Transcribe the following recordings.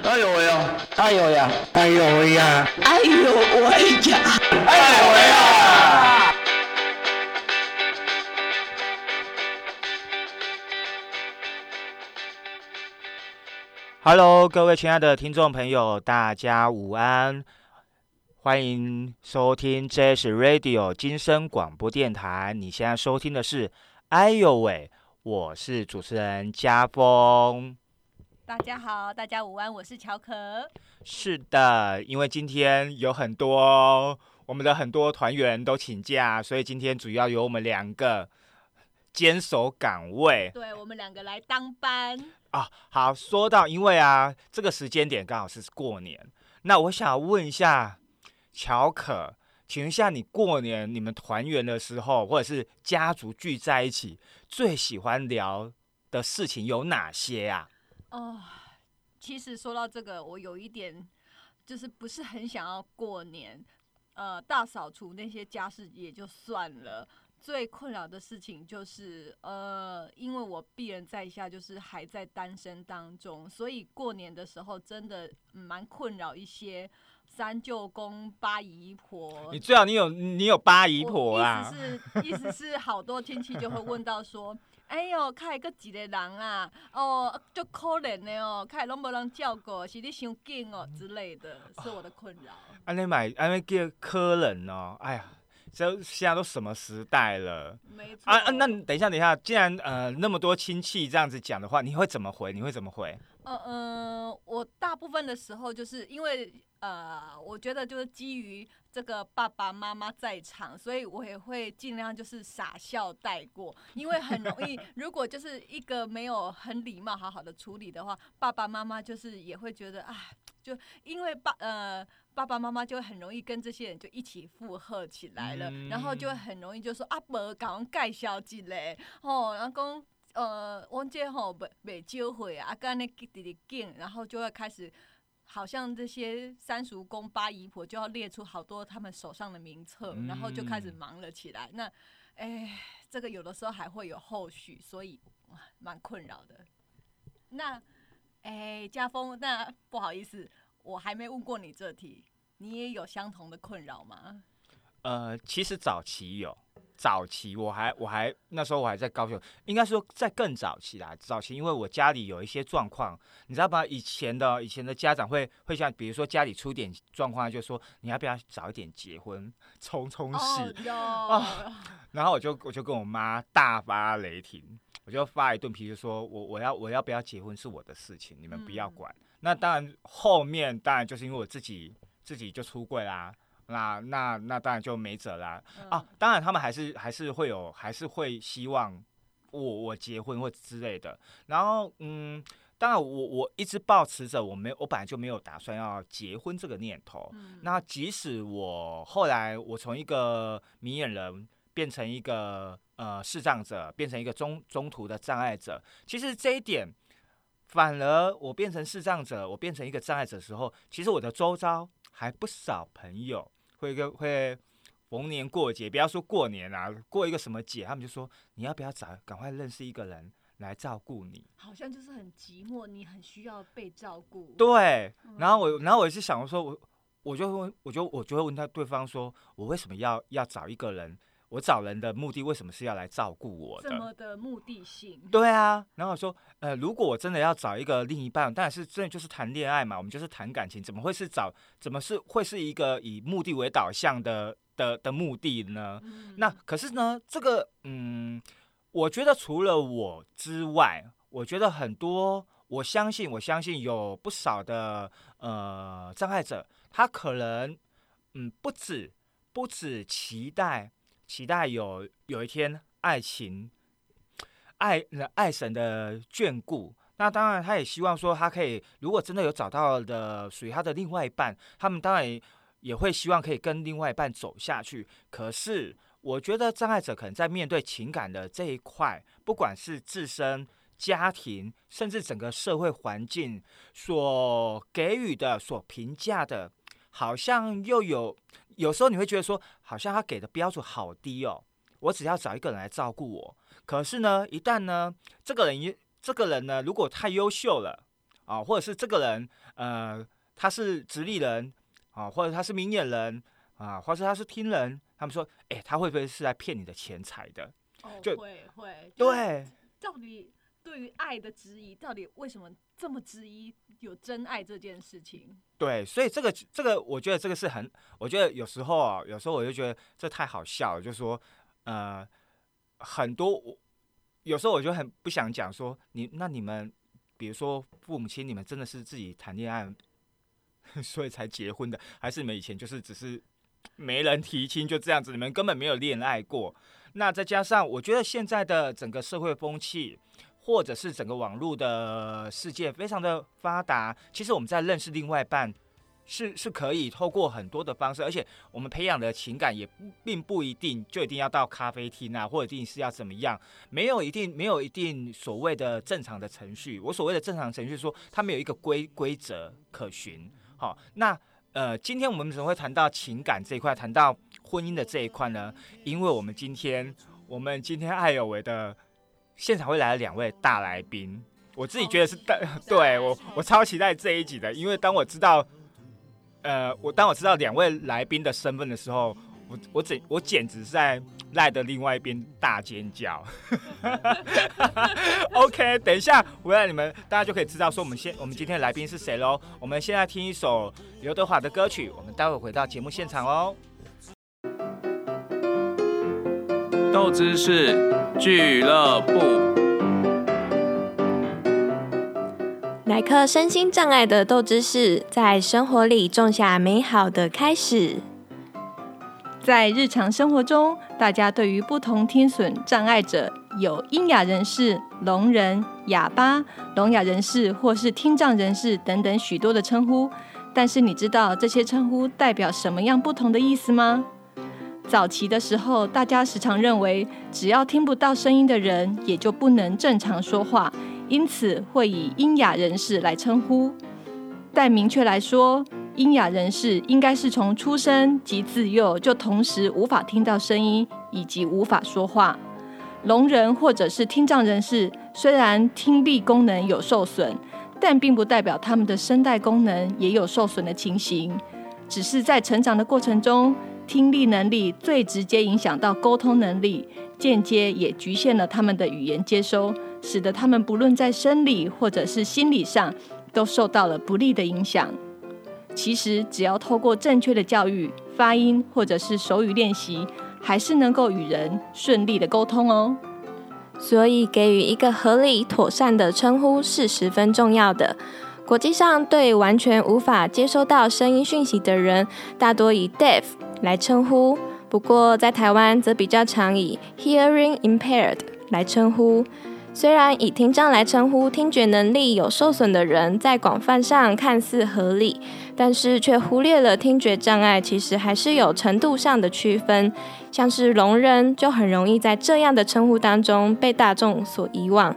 哎呦喂呀！哎呦呀！哎呦喂呀！哎呦喂呀！哎呦喂呀！Hello，各位亲爱的听众朋友，大家午安，欢迎收听 Jazz Radio 金声广播电台。你现在收听的是《哎呦喂》，我是主持人家峰。大家好，大家午安，我是乔可。是的，因为今天有很多我们的很多团员都请假，所以今天主要由我们两个坚守岗位。对我们两个来当班啊。好，说到因为啊，这个时间点刚好是过年，那我想问一下乔可，请问一下你过年你们团圆的时候，或者是家族聚在一起，最喜欢聊的事情有哪些呀？哦，其实说到这个，我有一点就是不是很想要过年，呃，大扫除那些家事也就算了。最困扰的事情就是，呃，因为我鄙人在下，就是还在单身当中，所以过年的时候真的蛮困扰一些三舅公八姨婆。你最好你有你有八姨婆啦？意思是意思是好多亲戚就会问到说。哎呦，开个一个人啊？哦，足可怜的哦，开拢无人照顾，是你伤紧哦之类的，是我的困扰。安尼买，安尼叫可怜哦。哎呀，这现在都什么时代了？没错。啊啊，那等一下，等一下，既然呃那么多亲戚这样子讲的话，你会怎么回？你会怎么回？呃呃，我大部分的时候就是因为呃，我觉得就是基于。这个爸爸妈妈在场，所以我也会尽量就是傻笑带过，因为很容易，如果就是一个没有很礼貌、好好的处理的话，爸爸妈妈就是也会觉得啊，就因为爸呃爸爸妈妈就会很容易跟这些人就一起附和起来了，然后就会很容易就说啊，伯讲介绍一嘞，哦，然后讲呃，我这吼未未教会啊，跟那弟弟讲，然后就会开始。好像这些三叔公八姨婆就要列出好多他们手上的名册，然后就开始忙了起来。那，哎，这个有的时候还会有后续，所以蛮困扰的。那，哎，家峰，那不好意思，我还没问过你这题，你也有相同的困扰吗？呃，其实早期有。早期我还我还那时候我还在高雄，应该说在更早期啦。早期因为我家里有一些状况，你知道吧？以前的以前的家长会会像比如说家里出点状况，就说你要不要早一点结婚，冲冲喜啊。然后我就我就跟我妈大发雷霆，我就发一顿脾气，说我我要我要不要结婚是我的事情，你们不要管。那当然后面当然就是因为我自己自己就出柜啦。那那那当然就没辙啦啊！当然他们还是还是会有，还是会希望我我结婚或之类的。然后嗯，当然我我一直保持着我没我本来就没有打算要结婚这个念头。那即使我后来我从一个明眼人变成一个呃视障者，变成一个中中途的障碍者，其实这一点反而我变成视障者，我变成一个障碍者的时候，其实我的周遭。还不少朋友会跟会逢年过节，不要说过年啊，过一个什么节，他们就说你要不要找赶快认识一个人来照顾你？好像就是很寂寞，你很需要被照顾。对，然后我然后我是想说，我我就问，我就我就会问他对方说，我为什么要要找一个人？我找人的目的为什么是要来照顾我的？什么的目的性？对啊，然后说，呃，如果我真的要找一个另一半，当然是真的就是谈恋爱嘛，我们就是谈感情，怎么会是找？怎么是会是一个以目的为导向的的的目的呢？那可是呢，这个，嗯，我觉得除了我之外，我觉得很多，我相信，我相信有不少的呃障碍者，他可能，嗯，不止不止期待。期待有有一天爱情，爱爱神的眷顾。那当然，他也希望说，他可以如果真的有找到的属于他的另外一半，他们当然也会希望可以跟另外一半走下去。可是，我觉得障碍者可能在面对情感的这一块，不管是自身、家庭，甚至整个社会环境所给予的、所评价的，好像又有。有时候你会觉得说，好像他给的标准好低哦，我只要找一个人来照顾我。可是呢，一旦呢，这个人一这个人呢，如果太优秀了啊，或者是这个人呃他是直立人啊，或者他是明眼人啊，或者他是听人，他们说，哎、他会不会是来骗你的钱财的？哦就会会，对，到底对于爱的质疑，到底为什么这么质疑有真爱这件事情？对，所以这个这个，我觉得这个是很，我觉得有时候啊，有时候我就觉得这太好笑了，就说呃，很多我有时候我就很不想讲说你那你们，比如说父母亲，你们真的是自己谈恋爱，所以才结婚的，还是你们以前就是只是没人提亲就这样子，你们根本没有恋爱过？那再加上我觉得现在的整个社会风气。或者是整个网络的世界非常的发达，其实我们在认识另外一半是是可以透过很多的方式，而且我们培养的情感也并不一定就一定要到咖啡厅啊，或者一定是要怎么样，没有一定没有一定所谓的正常的程序。我所谓的正常程序说，它没有一个规规则可循。好，那呃，今天我们怎么会谈到情感这一块，谈到婚姻的这一块呢？因为我们今天我们今天爱有为的。现场会来了两位大来宾，我自己觉得是大，对我我超期待这一集的，因为当我知道，呃，我当我知道两位来宾的身份的时候，我我简我简直是在赖的另外一边大尖叫。OK，等一下回来你们大家就可以知道说我们现我们今天的来宾是谁喽。我们现在听一首刘德华的歌曲，我们待会回到节目现场哦。豆知识俱乐部。来客身心障碍的斗知识，在生活里种下美好的开始。在日常生活中，大家对于不同听损障碍者有聋哑人士、聋人、哑巴、聋哑人士或是听障人士等等许多的称呼。但是你知道这些称呼代表什么样不同的意思吗？早期的时候，大家时常认为，只要听不到声音的人，也就不能正常说话，因此会以聋哑人士来称呼。但明确来说，音哑人士应该是从出生及自幼就同时无法听到声音以及无法说话。聋人或者是听障人士，虽然听力功能有受损，但并不代表他们的声带功能也有受损的情形，只是在成长的过程中。听力能力最直接影响到沟通能力，间接也局限了他们的语言接收，使得他们不论在生理或者是心理上都受到了不利的影响。其实，只要透过正确的教育、发音或者是手语练习，还是能够与人顺利的沟通哦。所以，给予一个合理妥善的称呼是十分重要的。国际上对完全无法接收到声音讯息的人，大多以 deaf 来称呼。不过在台湾则比较常以 hearing impaired 来称呼。虽然以听障来称呼听觉能力有受损的人，在广泛上看似合理，但是却忽略了听觉障碍其实还是有程度上的区分。像是聋人就很容易在这样的称呼当中被大众所遗忘。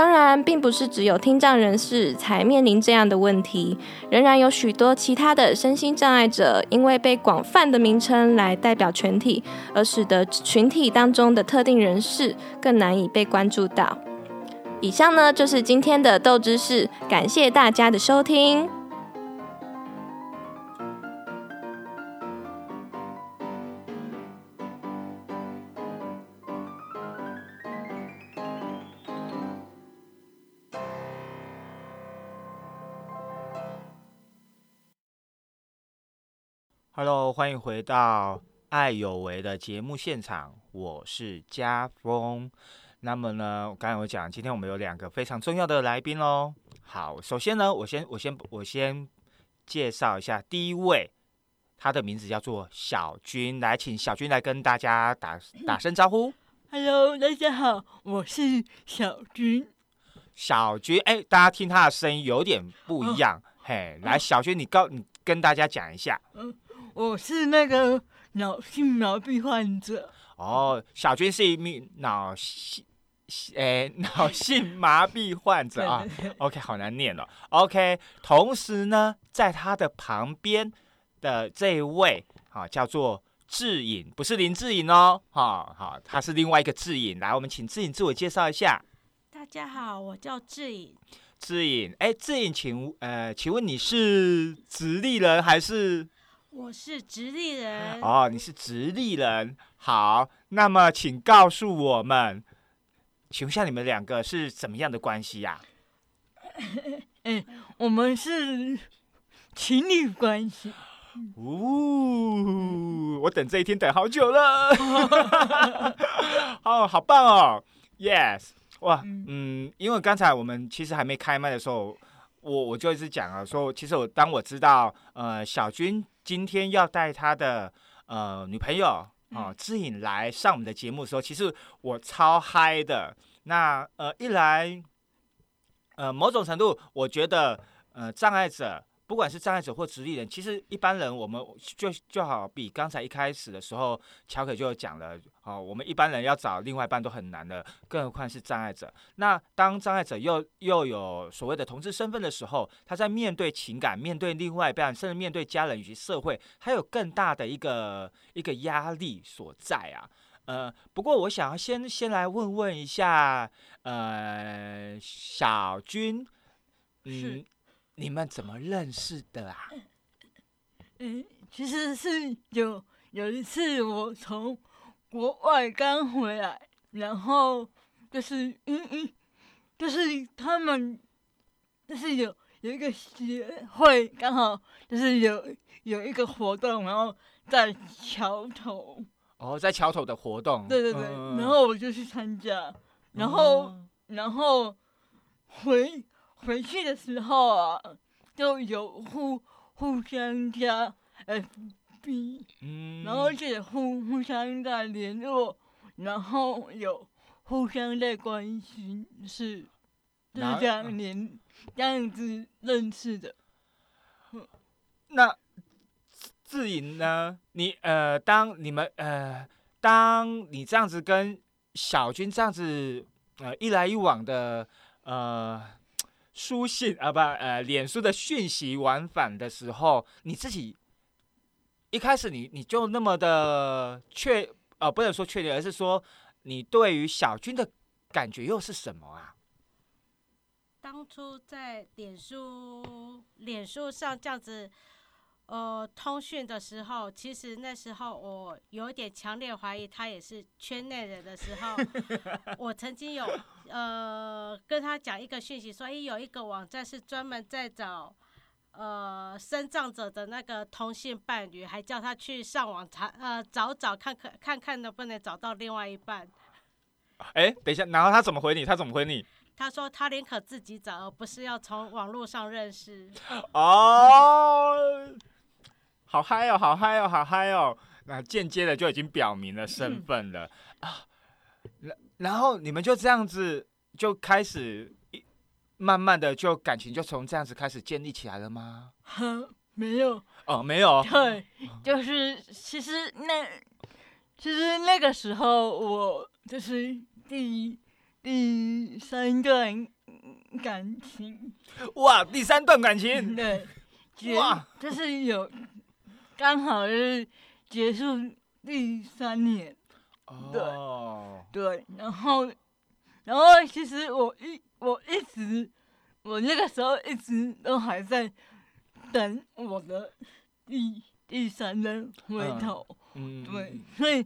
当然，并不是只有听障人士才面临这样的问题，仍然有许多其他的身心障碍者，因为被广泛的名称来代表全体，而使得群体当中的特定人士更难以被关注到。以上呢，就是今天的豆知识，感谢大家的收听。Hello，欢迎回到《爱有为》的节目现场，我是家峰。那么呢，我刚才有讲，今天我们有两个非常重要的来宾喽。好，首先呢，我先我先我先介绍一下第一位，他的名字叫做小军，来，请小军来跟大家打打声招呼。Hello，大家好，我是小军。小军，哎，大家听他的声音有点不一样，嘿，来，小军，你告你跟大家讲一下。我是那个脑性麻痹患者。哦，小军是一名脑性，诶，脑性麻痹患者啊。OK，好难念哦。OK，同时呢，在他的旁边的这一位啊，叫做智颖，不是林志颖哦，哈、好，他是另外一个智颖。来，我们请智颖自我介绍一下。大家好，我叫志颖。志颖，哎，志颖，请呃，请问你是直立人还是？我是直立人。哦，你是直立人。好，那么请告诉我们，请问一下你们两个是怎么样的关系呀、哎，我们是情侣关系。呜、我等这一天等好久了。哦，好棒哦，yes，哇，嗯嗯，因为刚才我们其实还没开麦的时候，我我就一直讲啊，说其实我当我知道呃小军今天要带他的呃女朋友哦志颖来上我们的节目的时候，其实我超嗨的。那呃一来，呃某种程度我觉得呃障碍者。不管是障碍者或直立人，其实一般人我们就就好比刚才一开始的时候，乔可就讲了，哦，我们一般人要找另外一半都很难的，更何况是障碍者。那当障碍者又又有所谓的同志身份的时候，他在面对情感、面对另外一半，甚至面对家人以及社会，他有更大的一个一个压力所在啊。呃，不过我想要先先来问问一下，呃，小军，嗯，你们怎么认识的啊？嗯，其实是有有一次我从国外刚回来，然后就是嗯嗯，就是他们就是有有一个协会，刚好就是有有一个活动，然后在桥头，哦，在桥头的活动，对对对，嗯然后我就去参加，然后、哦然后回回去的时候啊，就有互互相加 FB，嗯，然后也互互相在联络，然后有互相在关心，是就是这样连这样子认识的。那自颖呢？你呃，当你们呃，当你这样子跟小军这样子呃一来一往的呃书信啊不呃脸书的讯息往返的时候，你自己一开始你你就那么的确呃不能说确定，而是说你对于小军的感觉又是什么啊？当初在脸书脸书上这样子，呃，通讯的时候，其实那时候我有点强烈怀疑他也是圈内人的时候，我曾经有呃跟他讲一个讯息说，诶，有一个网站是专门在找。呃，生障者的那个同性伴侣，还叫他去上网查，呃，找找看看看看能不能找到另外一半。哎，等一下，然后他怎么回你？他怎么回你？他说他宁可自己找，而不是要从网络上认识。哦，好嗨哦，好嗨哦，好嗨哦！那间接的就已经表明了身份了、啊。然然后你们就这样子就开始一慢慢的就感情就从这样子开始建立起来了吗？哼，没有，哦，没有，对，就是其实那其实那个时候我就是第第三段感情，哇，第三段感情，对，结哇就是有刚好是结束第三年，哦，对，然后然后其实我一我一直我那个时候一直都还在等我的第第三人回嗯头。嗯，对，所以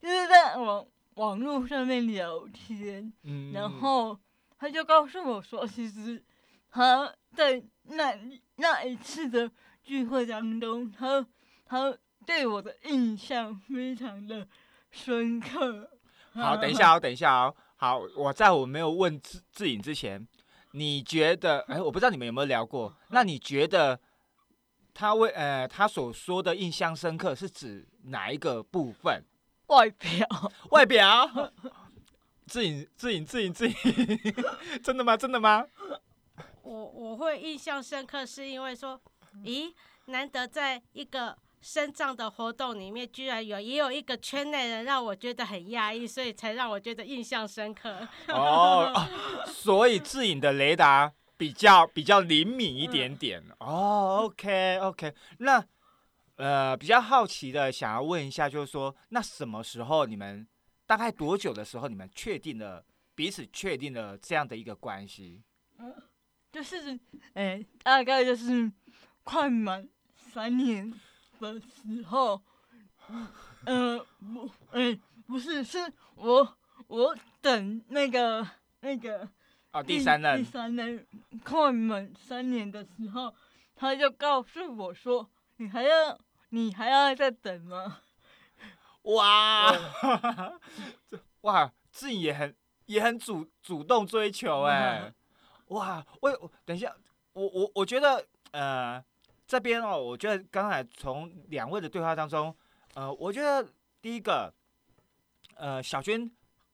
就是在网网络上面聊天，嗯，然后他就告诉我说，其实他在那那一次的聚会当中，他他对我的印象非常的深刻。好，等一下哦，等一下哦。好，我在我没有问志志颖之前，你觉得？哎，我不知道你们有没有聊过。那你觉得他为呃他所说的印象深刻是指哪一个部分？外表，外表？志颖，志颖，志颖，志颖，真的吗？真的吗？我我会印象深刻，是因为说，咦，难得在一个身障的活动里面，居然有也有一个圈内人，让我觉得很压抑，所以才让我觉得印象深刻。哦，啊所以智颖的雷达比较比较灵敏一点点。哦，OK OK，那呃比较好奇的想要问一下，就是说，那什么时候你们大概多久的时候，你们确定了彼此确定了这样的一个关系？嗯就是哎、大概就是快满三年的时候，嗯呃不哎、不是是我我等那个那个哦，第三第，三任快满三年的时候，他就告诉我说：“你还要你还要再等吗？哇，这哇，自己也很也很主主动追求哎、哇，我我等一下，我我我觉得呃这边哦，我觉得刚才从两位的对话当中，呃，我觉得第一个，呃，小娟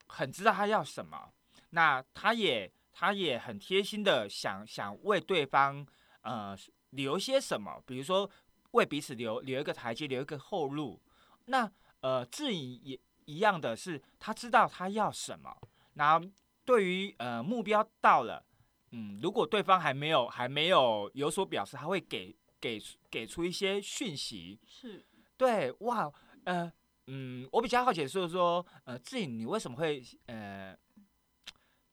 很知道她要什么，那她也她也很贴心的想想为对方呃留些什么，比如说为彼此留留一个台阶，留一个后路。那呃，志颖也一样的是，他知道他要什么，那对于呃目标到了，嗯，如果对方还没有还没有有所表示，他会给给给出一些讯息。？”是，对，哇，呃，嗯，我比较好奇的是说，呃，志颖，你为什么会呃，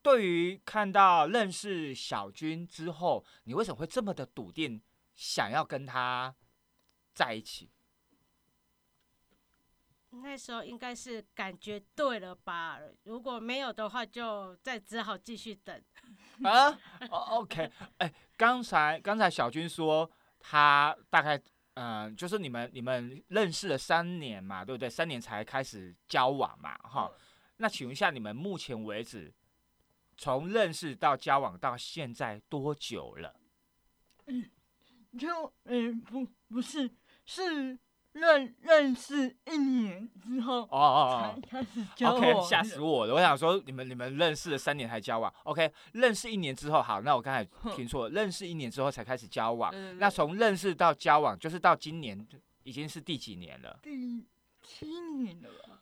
对于看到认识小军之后，你为什么会这么的笃定，想要跟他在一起？那时候应该是感觉对了吧？如果没有的话，就再只好继续等。啊 哦，OK，哎，刚才刚才小军说他大概嗯、呃就是你们你们认识了三年嘛，对不对？三年才开始交往嘛，哈。那请问一下，你们目前为止从认识到交往到现在多久了？嗯就嗯、不不是是认认识一年之后哦哦才开始哦交往，OK，吓死我了！我想说你们你们认识了三年才交往，OK，认识一年之后，好，那我刚才听错了，认识一年之后才开始交往。那从认识到交往，就是到今年已经是第几年了？第七年了吧？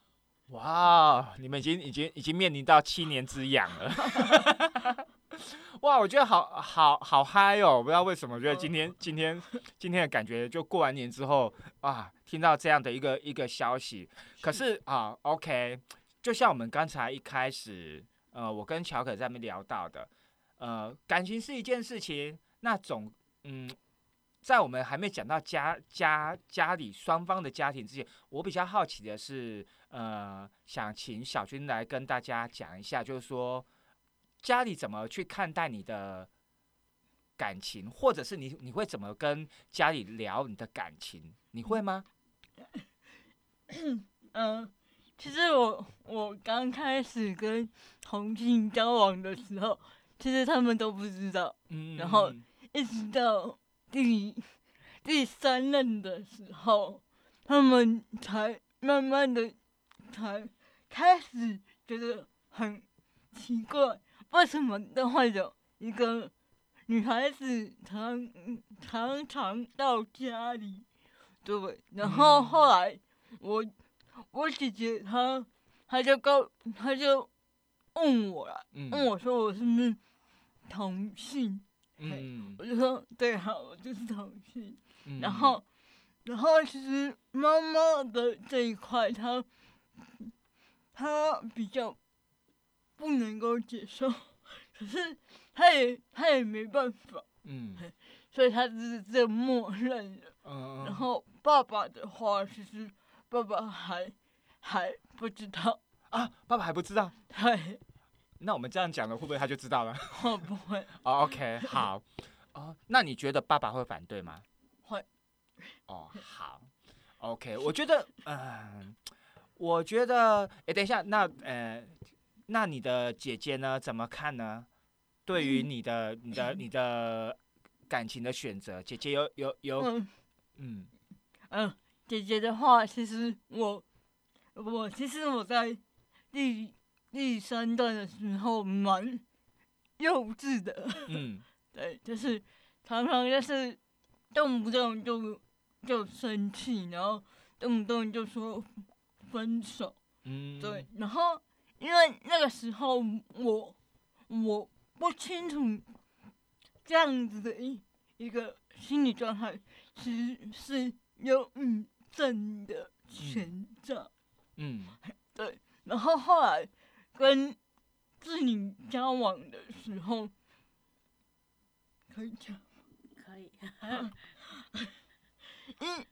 哇，你们已经已经已经面临到七年之痒了。哇，我觉得好好好嗨哦！不知道为什么，我觉得今天今天今天的感觉，就过完年之后啊，听到这样的一个一个消息。可是啊，OK，就像我们刚才一开始，呃，我跟乔可在那边聊到的，呃，感情是一件事情，那种嗯，在我们还没讲到家家家里双方的家庭之前，我比较好奇的是，呃，想请小军来跟大家讲一下，就是说家里怎么去看待你的感情，或者是你你会怎么跟家里聊你的感情？你会吗？嗯，其实我我刚开始跟同性交往的时候，其实他们都不知道，嗯然后一直到第第三任的时候，他们才慢慢的才开始觉得很奇怪，为什么都会有一个女孩子常常常到家里，对，然后嗯后来我我姐姐她她就告她就问我了，嗯问我说我是不是同性，嗯。我就说对啊，我就是同性。嗯然后，然后其实妈妈的这一块，她她比较不能够接受，可是他也他也没办法，嗯所以他只是这默认了。嗯，然后爸爸的话，其实爸爸还还不知道，啊，爸爸还不知道，对，那我们这样讲了，会不会他就知道了？我不会？哦，OK，好，哦，那你觉得爸爸会反对吗？会。哦，好，OK，我觉得，嗯、我觉得，哎，等一下，那呃，那你的姐姐呢？怎么看呢？对于你的、你的、你的感情的选择，姐姐有有有，嗯。嗯。嗯，姐姐的话，其实我我其实我在第第三段的时候蛮幼稚的，嗯。对，就是常常就是动不动就就生气，然后动不动就说分手，嗯，对，然后因为那个时候我我不清楚这样子的一一个心理状态其实是忧郁症的前兆，嗯。对，然后后来跟志宁交往的时候，可以讲，可以。因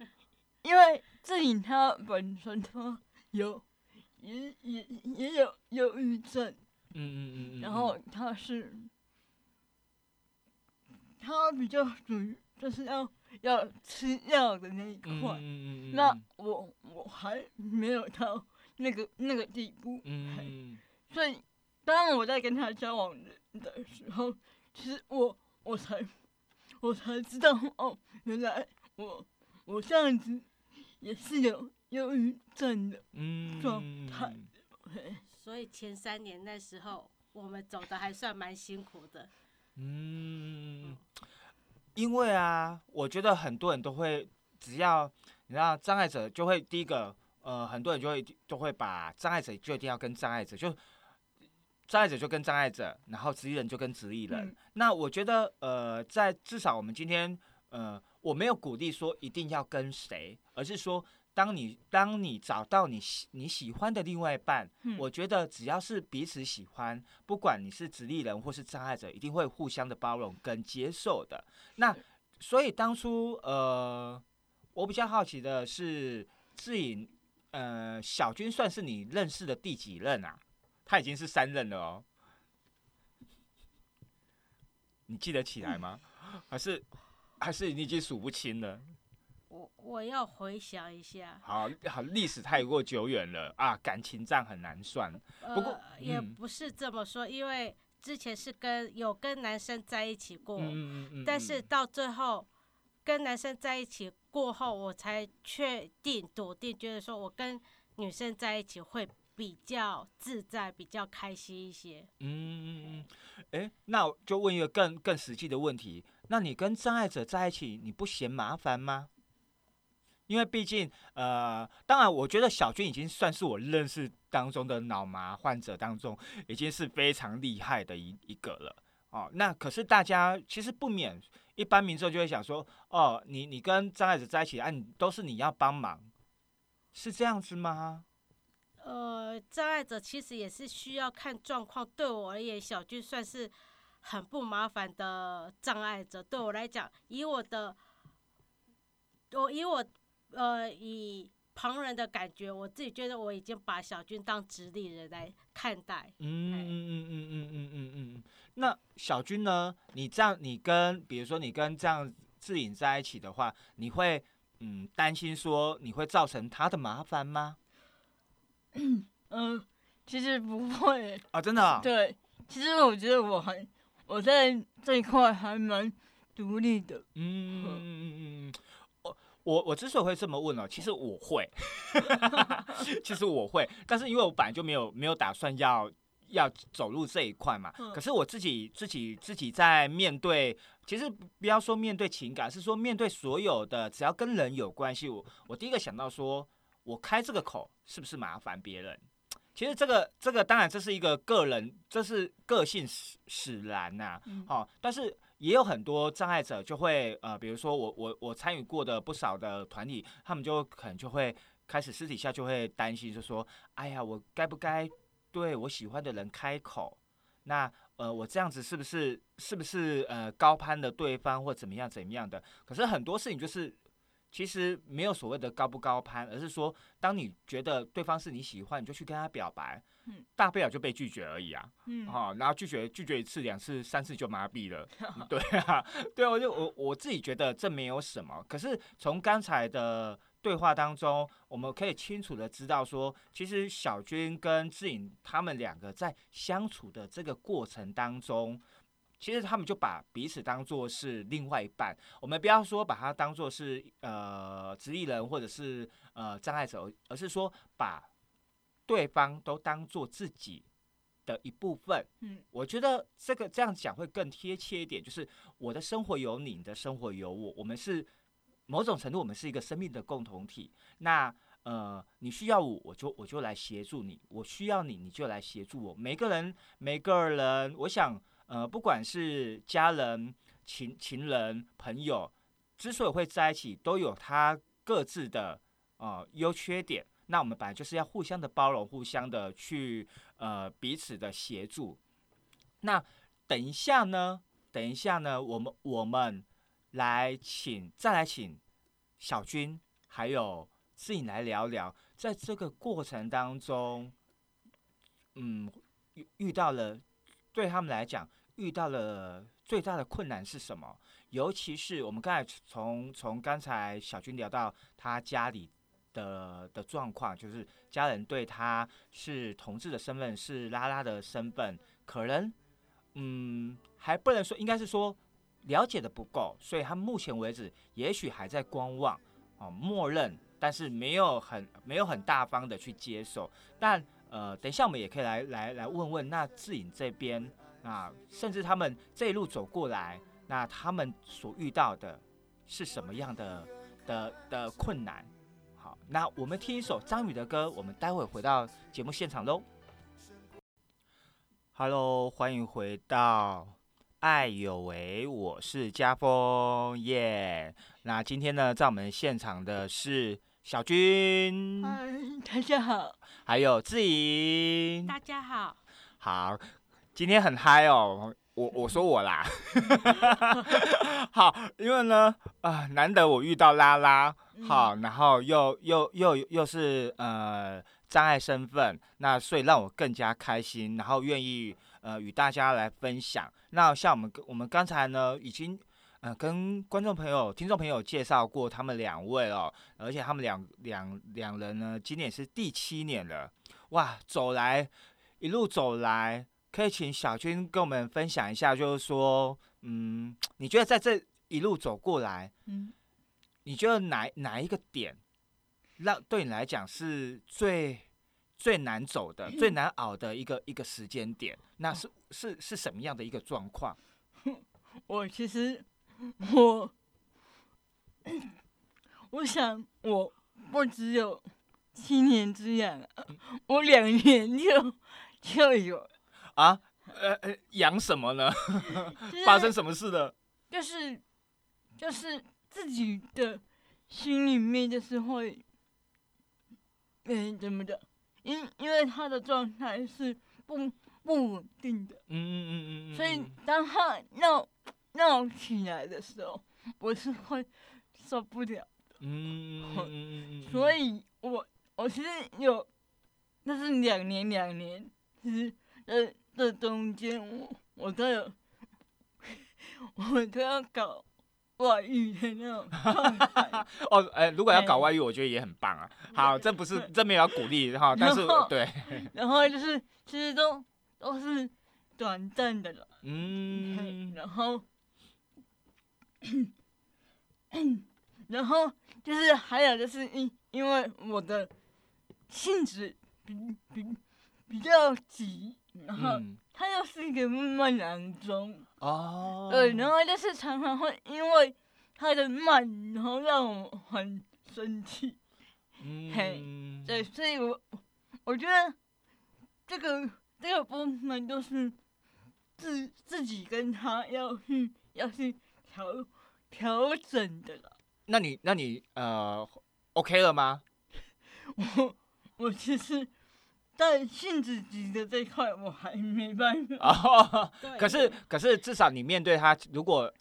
因为志颖他本身他有也也也有忧郁症，嗯嗯嗯嗯，然后他是他比较属于就是要要吃药的那一块，嗯嗯嗯嗯，那我我还没有到那个那个地步，嗯所以当我在跟他交往的的时候，其实我我才我才知道哦，原来我我这样子也是有忧郁症的嗯状态。嘿所以前三年那时候我们走的还算蛮辛苦的。嗯，因为啊，我觉得很多人都会，只要你知道障碍者，就会第一个，呃，很多人就会都会把障碍者就一定要跟障碍者，就障碍者就跟障碍者，然后直立人就跟直立人。嗯那我觉得，呃，在至少我们今天，呃，我没有鼓励说一定要跟谁，而是说。当你当你找到你喜你喜欢的另外一半，嗯我觉得只要是彼此喜欢，不管你是直立人或是障碍者，一定会互相的包容跟接受的。那所以当初呃，我比较好奇的是，志颖呃，小军算是你认识的第几任啊？他已经是三任了哦。你记得起来吗？还是还是你已经数不清了？我我要回想一下，好好，历史太过久远了啊，感情账很难算。不过呃，也嗯不是这么说，因为之前是跟有跟男生在一起过，嗯嗯嗯但是到最后跟男生在一起过后，我才确定笃定，觉得说我跟女生在一起会比较自在，比较开心一些。嗯嗯嗯，哎，那我就问一个更更实际的问题：那你跟障碍者在一起，你不嫌麻烦吗？因为毕竟，呃，当然，我觉得小军已经算是我认识当中的脑麻患者当中，已经是非常厉害的一一个了。哦，那可是大家其实不免一般民众就会想说，哦，你你跟障碍者在一起，啊，你都是你要帮忙，是这样子吗？呃，障碍者其实也是需要看状况。对我而言，小军算是很不麻烦的障碍者。对我来讲，以我的，我以我呃以旁人的感觉，我自己觉得我已经把小军当直立人来看待。嗯嗯嗯嗯嗯嗯嗯嗯。那小军呢？你这样，你跟比如说你跟这样志颖在一起的话，你会嗯担心说你会造成他的麻烦吗？嗯，其实不会，啊，真的啊、对，其实我觉得我还我在这一块还蛮独立的，嗯嗯嗯嗯嗯。我我我之所以会这么问哦，其实我会，其实我会，但是因为我本来就没有没有打算要要走入这一块嘛。嗯可是我自己自己自己在面对，其实不要说面对情感，是说面对所有的只要跟人有关系，我我第一个想到说，我开这个口是不是麻烦别人？其实这个这个当然这是一个个人，这是个性使使然呐、嗯好、但是也有很多障碍者就会呃，比如说我我我参与过的不少的团体，他们就可能就会开始私底下就会担心，就说，哎呀，我该不该对我喜欢的人开口？那呃，我这样子是不是是不是呃高攀了对方或怎么样怎么样的？可是很多事情就是。其实没有所谓的高不高攀，而是说，当你觉得对方是你喜欢，你就去跟他表白，嗯大不了就被拒绝而已啊。嗯，哦，然后拒绝拒绝一次、两次、三次就麻痹了。对啊，对啊，我就我我自己觉得这没有什么。可是从刚才的对话当中，我们可以清楚的知道说，其实小军跟志颖他们两个在相处的这个过程当中。其实他们就把彼此当做是另外一半，我们不要说把他当做是呃直立人或者是呃障碍者，而是说把对方都当做自己的一部分。嗯，我觉得这个这样讲会更贴切一点，就是我的生活有你，你的生活有我，我们是某种程度我们是一个生命的共同体。那呃，你需要我，我就我就来协助你；我需要你，你就来协助我。每个人每个人，我想呃，不管是家人、情情人、朋友，之所以会在一起，都有他各自的呃优缺点。那我们本来就是要互相的包容，互相的去呃彼此的协助。那等一下呢，等一下呢，我们我们来请再来请小军还有志颖来聊聊，在这个过程当中，嗯，遇遇到了对他们来讲遇到了最大的困难是什么？尤其是我们刚才从从刚才小军聊到他家里的的状况，就是家人对他是同志的身份，是拉拉的身份，可能嗯还不能说，应该是说了解的不够，所以他目前为止也许还在观望哦，默认，但是没有很没有很大方的去接受。但呃，等一下我们也可以来来来问问那志颖这边啊，甚至他们这一路走过来。那他们所遇到的是什么样的的的困难？好，那我们听一首张宇的歌，我们待会回到节目现场喽。Hello，欢迎回到爱有为，我是家峰耶。那今天呢，在我们现场的是小军，嗨，大家好，还有志颖，大家好，好，今天很嗨哦。我我说我啦，好，因为呢，啊，难得我遇到拉拉，好，然后又又又又是呃障碍身份，那所以让我更加开心，然后愿意呃与大家来分享。那像我们我们刚才呢，已经呃跟观众朋友、听众朋友介绍过他们两位哦，而且他们两两两人呢，今年是第七年了，哇，走来一路走来。可以请小军跟我们分享一下，就是说，嗯，你觉得在这一路走过来，嗯，你觉得哪哪一个点，让对你来讲是最最难走的、最难熬的一个一个时间点？那是是是什么样的一个状况？我其实 我我想我不只有七年之痒，我两年就就有。啊，呃呃，养什么呢？发生什么事了？就是，就是自己的心里面就是会，嗯，怎么的？因因为他的状态是不不稳定的，嗯嗯嗯嗯，所以当他闹闹起来的时候，我是会受不了的，嗯所以我我其实有，那是两年两年，其实呃。这中间，我我都有，我都要搞外遇的那种。哦，哎，如果要搞外遇，我觉得也很棒啊。好，这不是这没有鼓励哈，但是对。然后就是，其实都都是短暂的了。嗯。然后，然后就是还有就是因因为我的性子比比比较急。然后他又是一个慢慢郎中哦，对，然后就是常常会因为他的慢，然后让我很生气，嘿，对，所以我我觉得这个这个部分就是自自己跟他要去要去调调整的了。那你那你呃，OK 了吗？我我其实。在性子急的这一块我还没办法。哦，可是可是至少你面对他，如果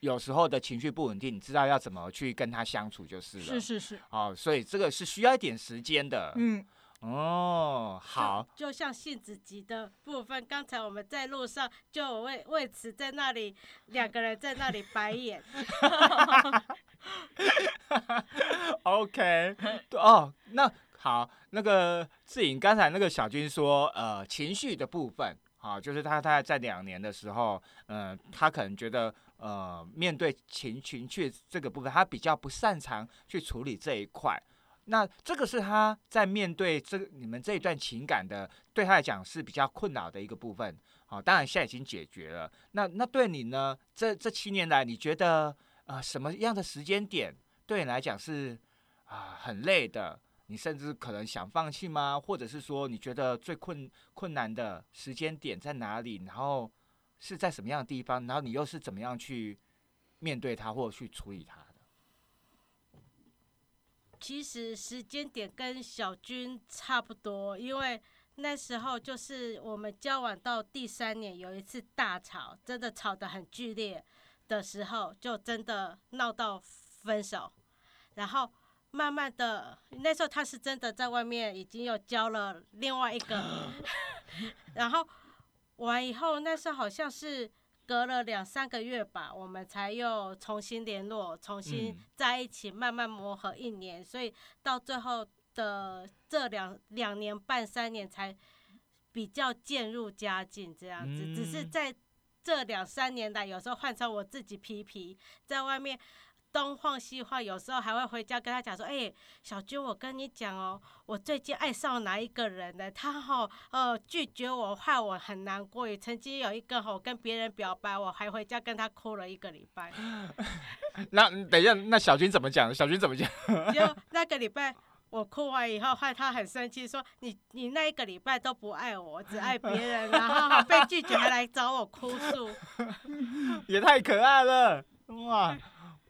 有时候的情绪不稳定，你知道要怎么去跟他相处就是了。是是是。哦，所以这个是需要一点时间的。嗯。哦，好。就像性子急的部分，刚才我们在路上就为为此在那里两个人在那里白眼。OK。哦，那。好，那个志颖刚才那个小军说，呃，情绪的部分，啊，就是他他在两年的时候，嗯，他可能觉得，呃，面对情情绪这个部分，他比较不擅长去处理这一块。那这个是他在面对这你们这一段情感的，对他来讲是比较困扰的一个部分。好，当然现在已经解决了。那那对你呢？这这七年来，你觉得啊，什么样的时间点对你来讲是啊很累的？你甚至可能想放弃吗？或者是说，你觉得最困困难的时间点在哪里？然后是在什么样的地方？然后你又是怎么样去面对它，或去处理它的？其实时间点跟小军差不多，因为那时候就是我们交往到第三年，有一次大吵，真的吵得很剧烈的时候，就真的闹到分手。然后慢慢的，那时候他是真的在外面已经有交了另外一个，然后完以后，那时候好像是隔了两三个月吧，我们才又重新联络，重新嗯在一起，慢慢磨合一年，所以到最后的这两两年半三年才比较渐入佳境这样子，只是嗯在这两三年来，有时候换成我自己皮皮在外面。东晃西晃，有时候还会回家跟他讲说：“哎、小军，我跟你讲哦，我最近爱上哪一个人呢？他哈呃拒绝我，害我很难过。也曾经有一个吼跟别人表白，我还回家跟他哭了一个礼拜。那等一下，那小军怎么讲？小军怎么讲？就那个礼拜我哭完以后，害他很生气，说你你那一个礼拜都不爱我，只爱别人，然后被拒绝还来找我哭诉。也太可爱了，哇！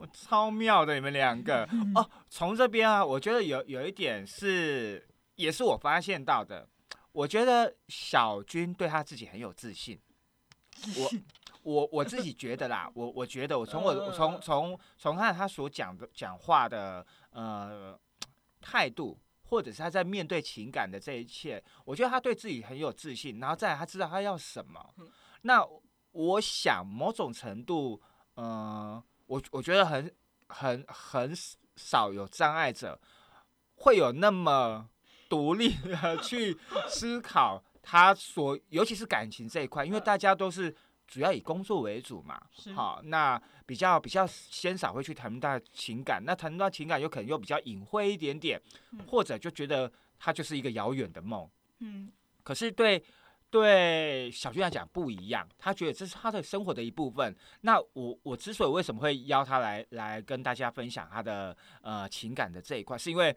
我超妙的，你们两个哦。从这边啊，我觉得有有一点是，也是我发现到的。我觉得小军对他自己很有自信。我我我自己觉得啦，我我觉得我从我我从从从看他所讲的讲话的呃态度，或者是他在面对情感的这一切，我觉得他对自己很有自信，然后再来他知道他要什么。那我想某种程度，呃，我我觉得很很很少有障碍者会有那么独立的 去思考他所，尤其是感情这一块，因为大家都是主要以工作为主嘛，好，那比较比较鲜少会去谈论到情感，那谈论到情感有可能又比较隐晦一点点，或者就觉得它就是一个遥远的梦。嗯，可是对对小军来讲不一样，他觉得这是他的生活的一部分。那我我之所以为什么会邀他来来跟大家分享他的呃情感的这一块，是因为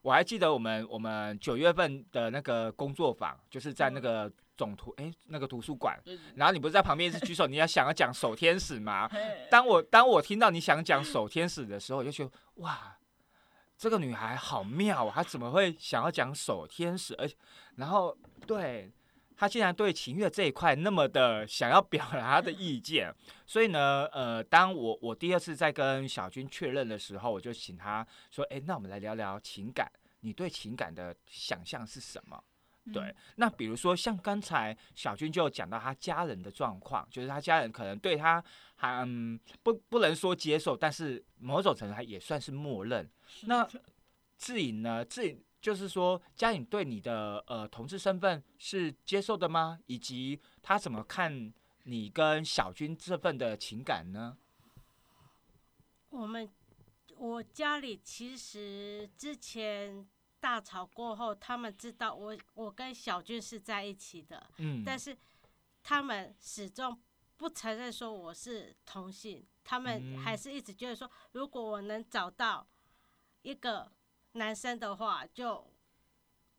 我还记得我们我们九月份的那个工作坊，就是在那个总图哎、那个图书馆，然后你不是在旁边一直举手，你要想要讲守天使吗？当我当我听到你想讲守天使的时候，我就觉得哇，这个女孩好妙啊！她怎么会想要讲守天使？而且，然后对她竟然对情乐这一块那么的想要表达他的意见，所以呢，呃，当我我第二次在跟小军确认的时候，我就请他说：“哎，那我们来聊聊情感，你对情感的想象是什么？”对，那比如说像刚才小军就讲到他家人的状况，就是他家人可能对他还嗯不不能说接受，但是某种程度他也算是默认。那志颖呢？志颖就是说，家颖对你的呃同志身份是接受的吗？以及他怎么看你跟小军这份的情感呢？我们我家里其实之前大吵过后，他们知道我我跟小军是在一起的，嗯，但是他们始终不承认说我是同性，他们嗯还是一直觉得说，如果我能找到一个男生的话，就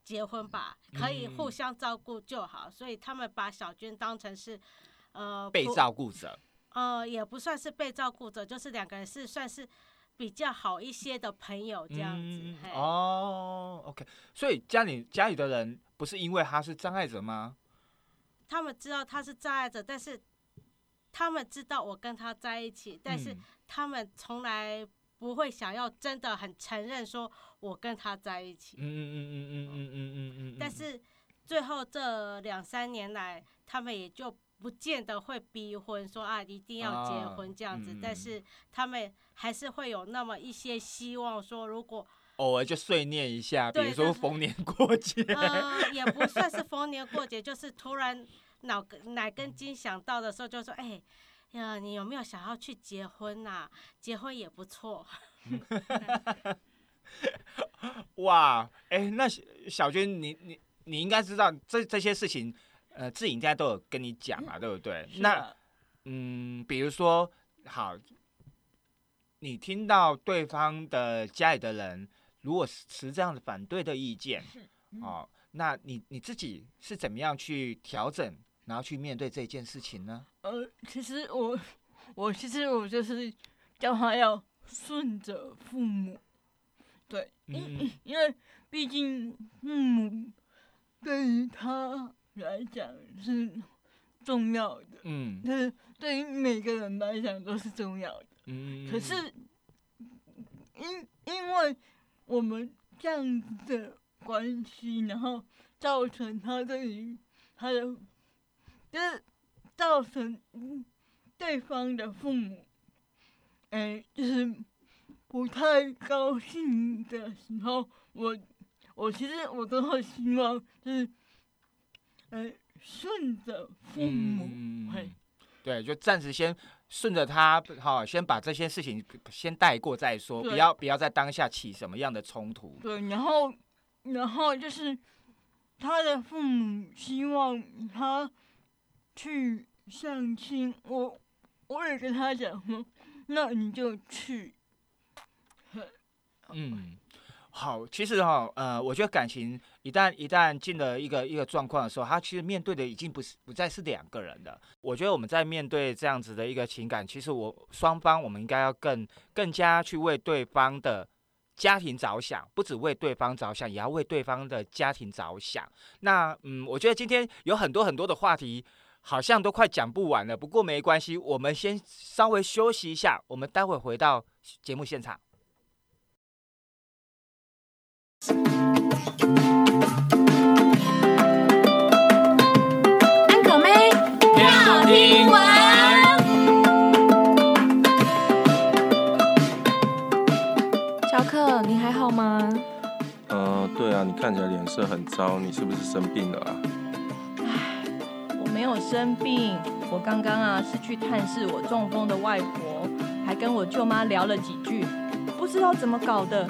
结婚吧，可以互嗯相照顾就好。所以他们把小娟当成是呃被照顾者。呃，也不算是被照顾者，就是两个人是算是比较好一些的朋友这样子。嗯哦，OK，所以家里家里的人不是因为他是障碍者吗？他们知道他是障碍者，但是他们知道我跟他在一起，但是嗯他们从来不会想要真的很承认说我跟他在一起。嗯嗯嗯嗯嗯嗯嗯嗯嗯，但是最后这两三年来，他们也就不见得会逼婚，说啊一定要结啊婚这样子，嗯但是他们还是会有那么一些希望，说如果偶尔就碎念一下，比如说逢年过节。呃，也不算是逢年过节，就是突然脑根哪根筋想到的时候，就说：“哎、呀，你有没有想要去结婚呐、结婚也不错。哇，哎、那小小娟，你你你应该知道这这些事情，呃，志颖应该都有跟你讲嘛，对不对？那啊嗯，比如说，好，你听到对方的家里的人如果持这样的反对的意见，哦，那你你自己是怎么样去调整，然后去面对这件事情呢？呃，其实我我其实我就是叫他要顺着父母，对，因、嗯因为毕竟父母对于他来讲是重要的，嗯就是对于每个人来讲都是重要的。嗯，可是因因为我们这样子的关系，然后造成他对于他的，就是造成嗯对方的父母，哎、就是不太高兴的时候，我我其实我都会希望就是，呃，顺着父母，嗯，对，就暂时先顺着他，好，先把这些事情先带过再说，不要不要在当下起什么样的冲突。对，然后然后就是他的父母希望他去相亲，我我也跟他讲说，那你就去，嗯，好，其实哈、呃，我觉得感情一旦一旦进了一个一个状况的时候，他其实面对的已经不是不再是两个人了。我觉得我们在面对这样子的一个情感，其实我双方我们应该要更更加去为对方的家庭着想，不只为对方着想，也要为对方的家庭着想。那嗯，我觉得今天有很多很多的话题。好像都快讲不完了，不过没关系，我们先稍微休息一下，我们待会回到节目现场。安可妹，要听完。小可，你还好吗？呃，对啊，你看起来脸色很糟，你是不是生病了啊？我生病，我刚刚啊是去探视我中风的外婆，还跟我舅妈聊了几句，不知道怎么搞的，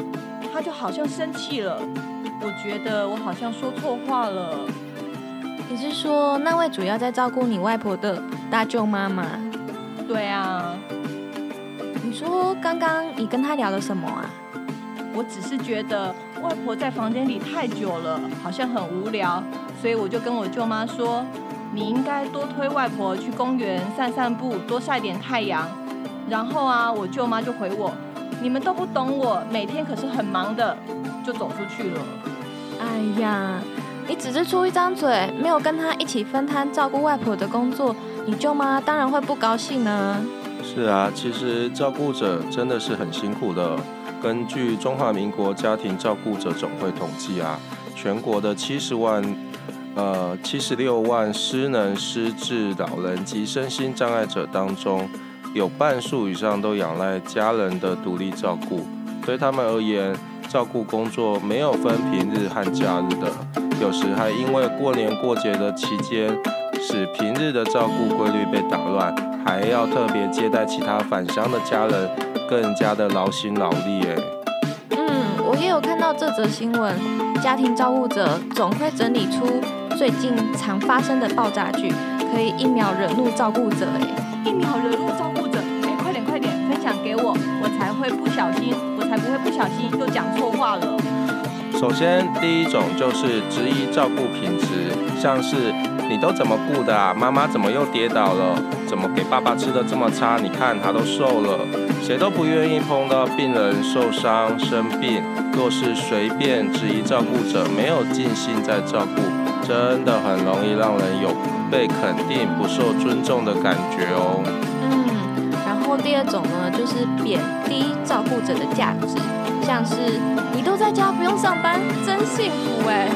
她就好像生气了。我觉得我好像说错话了。你是说那位主要在照顾你外婆的大舅妈吗？对啊，你说刚刚你跟她聊了什么啊？我只是觉得外婆在房间里太久了，好像很无聊，所以我就跟我舅妈说，你应该多推外婆去公园散散步，多晒点太阳。然后啊，我舅妈就回我，你们都不懂我，每天可是很忙的，就走出去了。哎呀，你只是出一张嘴，没有跟她一起分摊照顾外婆的工作，你舅妈当然会不高兴呢。是啊，其实照顾者真的是很辛苦的。根据中华民国家庭照顾者总会统计啊，全国的七十万，呃，七十六万失能、失智老人及身心障碍者当中，有半数以上都仰赖家人的独立照顾。对他们而言，照顾工作没有分平日和假日的，有时还因为过年过节的期间，使平日的照顾规律被打乱，还要特别接待其他返乡的家人，更加的劳心劳力哎。嗯，我也有看到这则新闻，家庭照顾者总会整理出最近常发生的爆炸剧，可以一秒惹怒照顾者哎。一秒惹怒照顾者，哎，快点快点分享给我，我才会不小心，我才不会不小心又讲错话了。首先，第一种就是质疑照顾品质，像是你都怎么顾的啊？妈妈怎么又跌倒了？怎么给爸爸吃的这么差？你看他都瘦了。谁都不愿意碰到病人受伤生病，若是随便质疑照顾者没有尽心在照顾，真的很容易让人有被肯定、不受尊重的感觉哦。嗯，然后第二种呢，就是贬低照顾者的价值，像是你都在家不用上班，真幸福哎。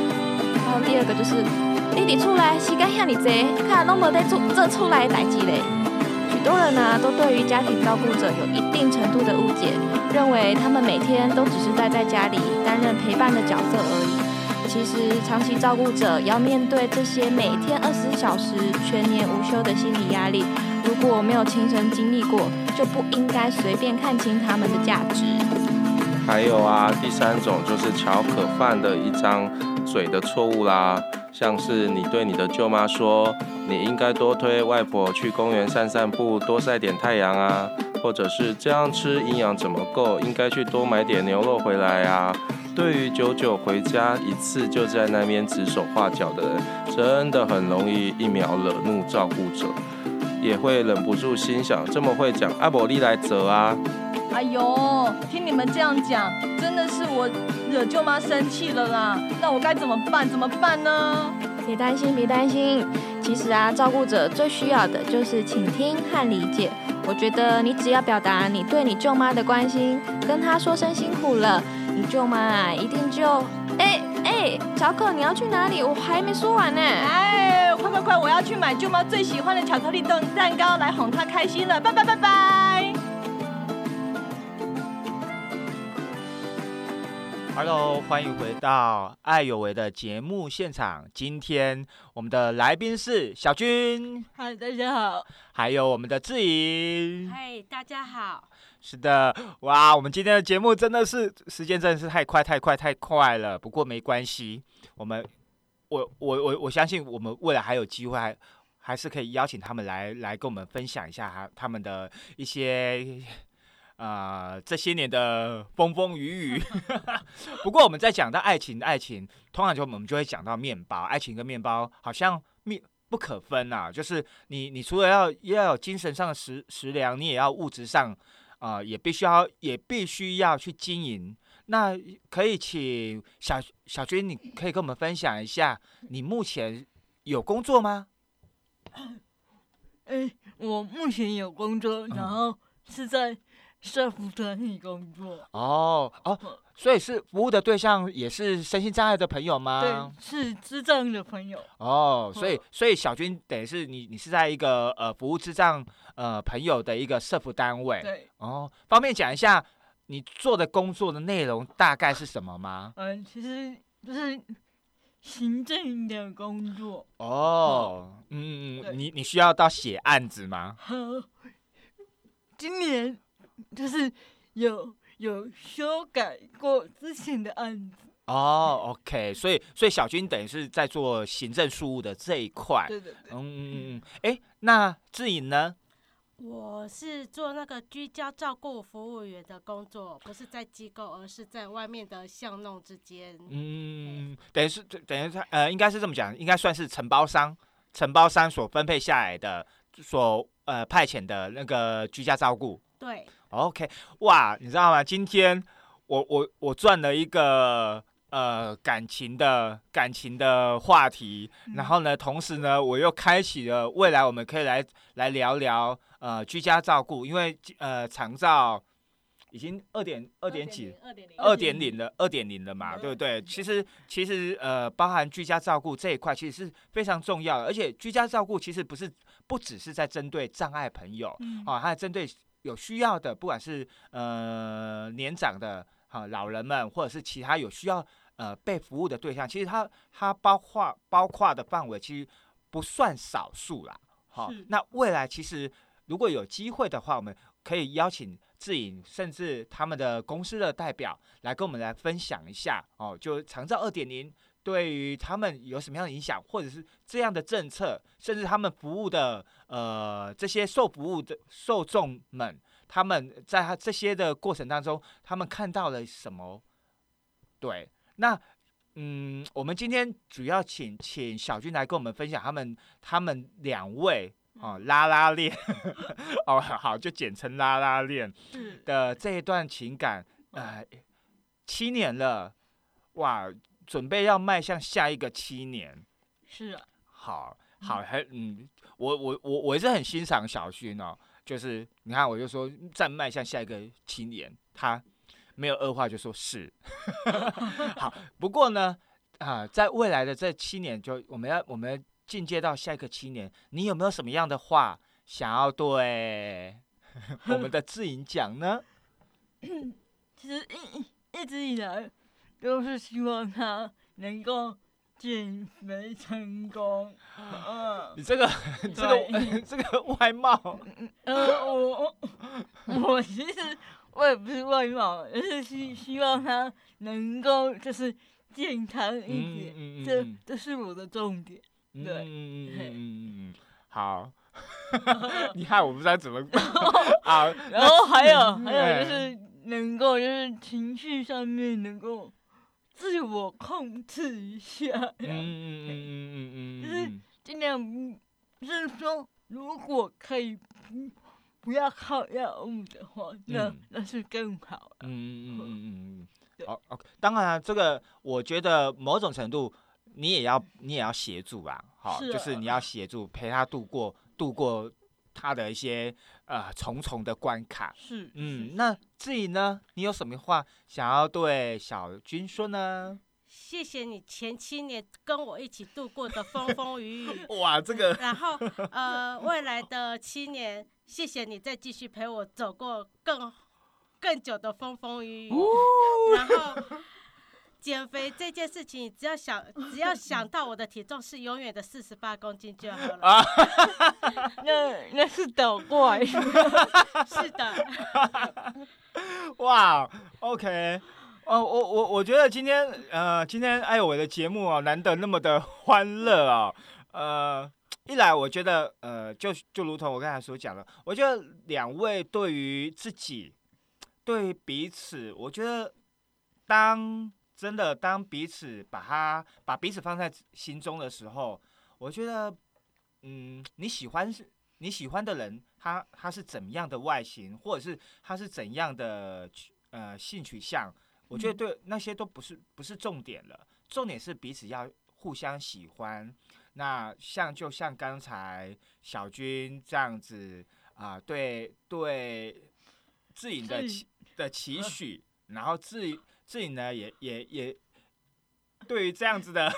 还有第二个就是你伫厝内时间遐尼济，看拢无在做这出来代志嘞。许多人呢、都对于家庭照顾者有一定程度的误解，认为他们每天都只是待在家里担任陪伴的角色而已。其实，长期照顾者要面对这些每天二十小时、全年无休的心理压力，如果没有亲身经历过，就不应该随便看清他们的价值。还有啊，第三种就是乔可犯的一张嘴的错误啦，像是你对你的舅妈说，你应该多推外婆去公园散散步，多晒点太阳啊，或者是这样吃营养怎么够，应该去多买点牛肉回来啊。对于久久回家一次就在那边指手画脚的人，真的很容易一秒惹怒照顾者，也会忍不住心想，这么会讲，阿伯利来责啊。哎呦，听你们这样讲，真的是我惹舅妈生气了啦，那我该怎么办？怎么办呢？别担心，别担心。其实啊，照顾者最需要的就是倾听和理解。我觉得你只要表达你对你舅妈的关心，跟她说声辛苦了，你舅妈啊一定就……哎哎，小可你要去哪里？我还没说完呢。哎，快快快，我要去买舅妈最喜欢的巧克力蛋蛋糕来哄她开心了。拜拜拜拜。Hello，欢迎回到爱有为的节目现场。今天我们的来宾是小军，嗨，大家好。还有我们的志颖。嗨，大家好。是的，哇，我们今天的节目真的是时间真的是太快太快太快了。不过没关系，我们我我我我相信我们未来还有机会还还是可以邀请他们来来跟我们分享一下他他们的一些。呃，这些年的风风雨雨，不过我们在讲到爱情，爱情通常就我们就会讲到面包，爱情跟面包好像面不可分呐、啊。就是你你除了要要有精神上的食食粮，你也要物质上，啊、呃，也必须要也必须要去经营。那可以请小小军，你可以跟我们分享一下，你目前有工作吗？哎、欸，我目前有工作，然后是在。社服团里工作哦哦，所以是服务的对象也是身心障碍的朋友吗？对，是智障的朋友。哦，所以所以小军等于是你你是在一个呃服务智障呃朋友的一个社服单位。对。哦，方便讲一下你做的工作的内容大概是什么吗？嗯，其实就是行政的工作。哦，嗯嗯，你你需要到写案子吗？今年。就是有有修改过之前的案子哦，OK，所以所以小军等于是在做行政事务的这一块，对对对，嗯嗯嗯，哎，那志颖呢？我是做那个居家照顾服务员的工作，不是在机构，而是在外面的巷弄之间。嗯，等于是等于他呃，应该是这么讲，应该算是承包商承包商所分配下来的，所呃派遣的那个居家照顾。对。OK，哇，你知道吗？今天我我我赚了一个呃感情的感情的话题，嗯。然后呢，同时呢，我又开启了未来我们可以来来聊聊呃居家照顾，因为呃长照已经二点二点几二点零二点零。了二点零了嘛，对不对？其实其实呃包含居家照顾这一块其实是非常重要的，而且居家照顾其实不是不只是在针对障碍朋友嗯。啊，还针对。有需要的，不管是呃年长的哈老人们，或者是其他有需要呃被服务的对象，其实它它包括包括的范围其实不算少数啦。好，那未来其实如果有机会的话，我们可以邀请志颖，甚至他们的公司的代表来跟我们来分享一下哦，就长照二点零对于他们有什么样的影响，或者是这样的政策，甚至他们服务的呃这些受服务的受众们，他们在他这些的过程当中，他们看到了什么？对，那嗯，我们今天主要请请小军来跟我们分享他们他们两位哦拉拉链 哦好就简称拉拉链的这一段情感，呃，七年了，哇！准备要迈向下一个七年，是啊，好好还嗯，我我我我是很欣赏小勋哦，就是你看我就说再迈向下一个七年，他没有二话就说是，好，不过呢啊，在未来的这七年，就我们要我们进阶到下一个七年，你有没有什么样的话想要对我们的志颖讲呢？其实一一直以来。都是希望他能够减肥成功。嗯，你这个 这个 这个外貌，呃，我我其实我也不是外貌，而是希希望他能够就是健康一点，嗯嗯、这这是我的重点。对，嗯嗯嗯嗯嗯，好。你害我不知道怎么啊，然后还有还有就是能够就是情绪上面能够。自我控制一下，嗯嗯嗯嗯嗯嗯，就是尽量就是说，如果可以不不要靠药物的话，那、嗯、那是更好。嗯嗯嗯嗯嗯，对。哦哦，当然啊、这个我觉得某种程度你也要你也要协助吧，好、是啊。就是你要协助陪他度过度过他的一些呃重重的关卡。是，嗯，那至于呢，你有什么话想要对小军说呢？谢谢你前七年跟我一起度过的风风雨雨。哇，这个然后呃，未来的七年，谢谢你再继续陪我走过更更久的风风雨雨。然后减肥 这件事情，只要想 只要想到我的体重是永远的四十八公斤就好了。啊。那那是倒怪，是的，哇，OK，哦，我我我觉得今天呃，今天艾伟的节目哦，难得那么的欢乐哦，呃，一来我觉得呃，就就如同我刚才所讲的，我觉得两位对于自己，对于彼此，我觉得当真的当彼此把他把彼此放在心中的时候，我觉得嗯，你喜欢是你喜欢的人，他他是怎么样的外形，或者是他是怎样的呃性取向，我觉得对那些都不是不是重点了，重点是彼此要互相喜欢。那像就像刚才小军这样子啊、对对志颖的期的期许，然后志颖志颖呢也也也对于这样子的。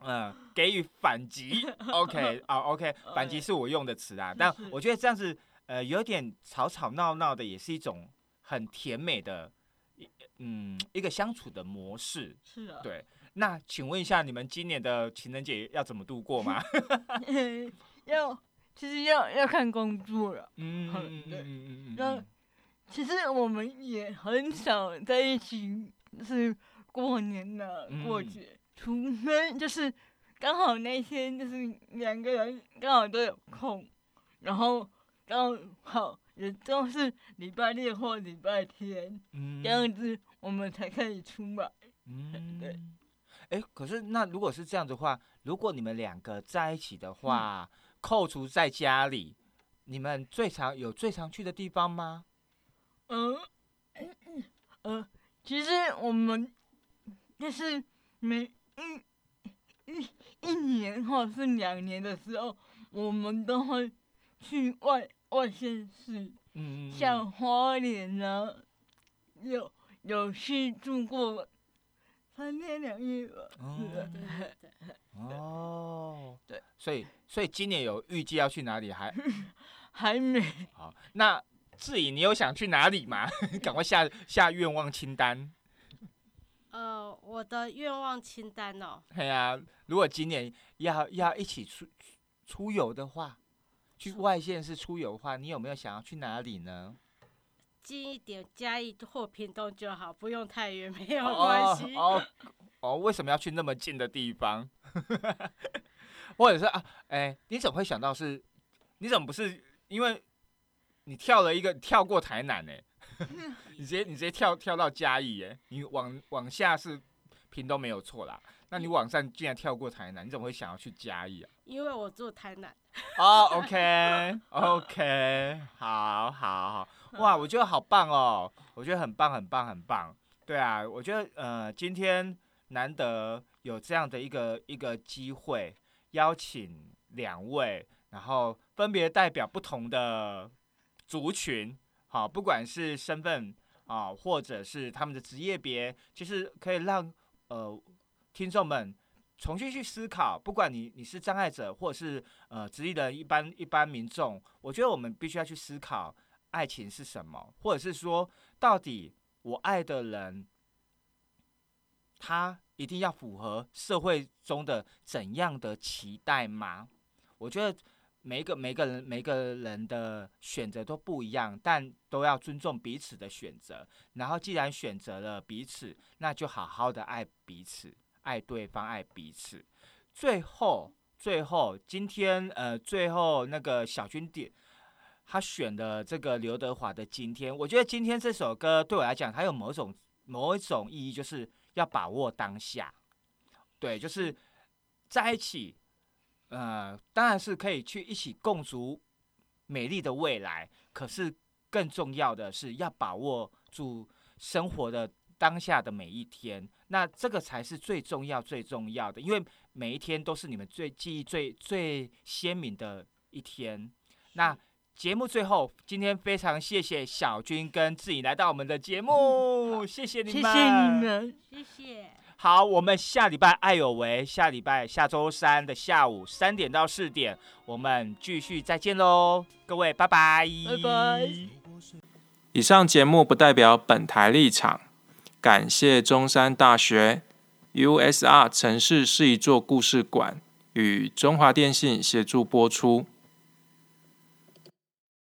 嗯，给予反击，OK 啊，OK，反击是我用的词啊，但我觉得这样子，呃，有点吵吵闹闹的，也是一种很甜美的，嗯，一个相处的模式。是啊，对，那请问一下，你们今年的情人节要怎么度过吗？要其实要要看工作了。嗯好嗯嗯对嗯嗯嗯其实我们也很少在一起，就是过年了、过嗯节，除非就是刚好那天就是两个人刚好都有空，然后刚好也都是礼拜六或礼拜天，嗯这样子我们才可以出来。嗯，对。哎，可是那如果是这样的话，如果你们两个在一起的话，扣除在家里，你们最常有最常去的地方吗？嗯，呃，其实我们就是每一一一年或者是两年的时候，我们都会去外外县市，嗯，像花莲啊，有有去住过三天两夜吧。哦，对，所以所以今年有预计要去哪里还？还没。好，那志颖，你有想去哪里吗？赶快下下愿望清单。呃，我的愿望清单哦，哎呀、如果今年要要一起出出游的话，去外县市出游的话，你有没有想要去哪里呢？近一点嘉义或屏东就好，不用太远，没有关系。哦哦哦，为什么要去那么近的地方？或者是啊，哎、你怎么会想到是？你怎么不是因为你跳了一个跳过台南 呢、你直接你直接跳跳到嘉义耶、你往往下是屏东没有错啦，那你往上竟然跳过台南，你怎么会想要去嘉义啊？因为我住台南。哦，OK，OK，好好好，哇，我觉得好棒哦，我觉得很棒，很棒，很棒。对啊，我觉得呃，今天难得有这样的一个一个机会，邀请两位，然后分别代表不同的族群，好，不管是身份啊，或者是他们的职业别，其实可以让呃听众们重新去思考，不管你你是障碍者，或者是呃直立的一般一般民众，我觉得我们必须要去思考爱情是什么，或者是说到底我爱的人，他一定要符合社会中的怎样的期待吗？我觉得每个每个人每个人的选择都不一样，但都要尊重彼此的选择。然后既然选择了彼此，那就好好的爱彼此。爱对方，爱彼此。最后，最后，今天呃，最后那个小军点他选的这个刘德华的《今天》，我觉得今天这首歌对我来讲，它有某种某一种意义，就是要把握当下。对，就是在一起，呃，当然是可以去一起共筑美丽的未来，可是更重要的是要把握住生活的当下的每一天，那这个才是最重要、最重要的，因为每一天都是你们最记忆最最鲜明的一天。那节目最后，今天非常谢谢小军跟志颖来到我们的节目，谢谢你们，谢谢你们，谢谢。好，我们下礼拜爱有为，下礼拜下周三的下午三点到四点，我们继续再见喽，各位，拜拜，拜拜。以上节目不代表本台立场，感谢中山大学 USR 城市是一座故事馆与中华电信协助播出。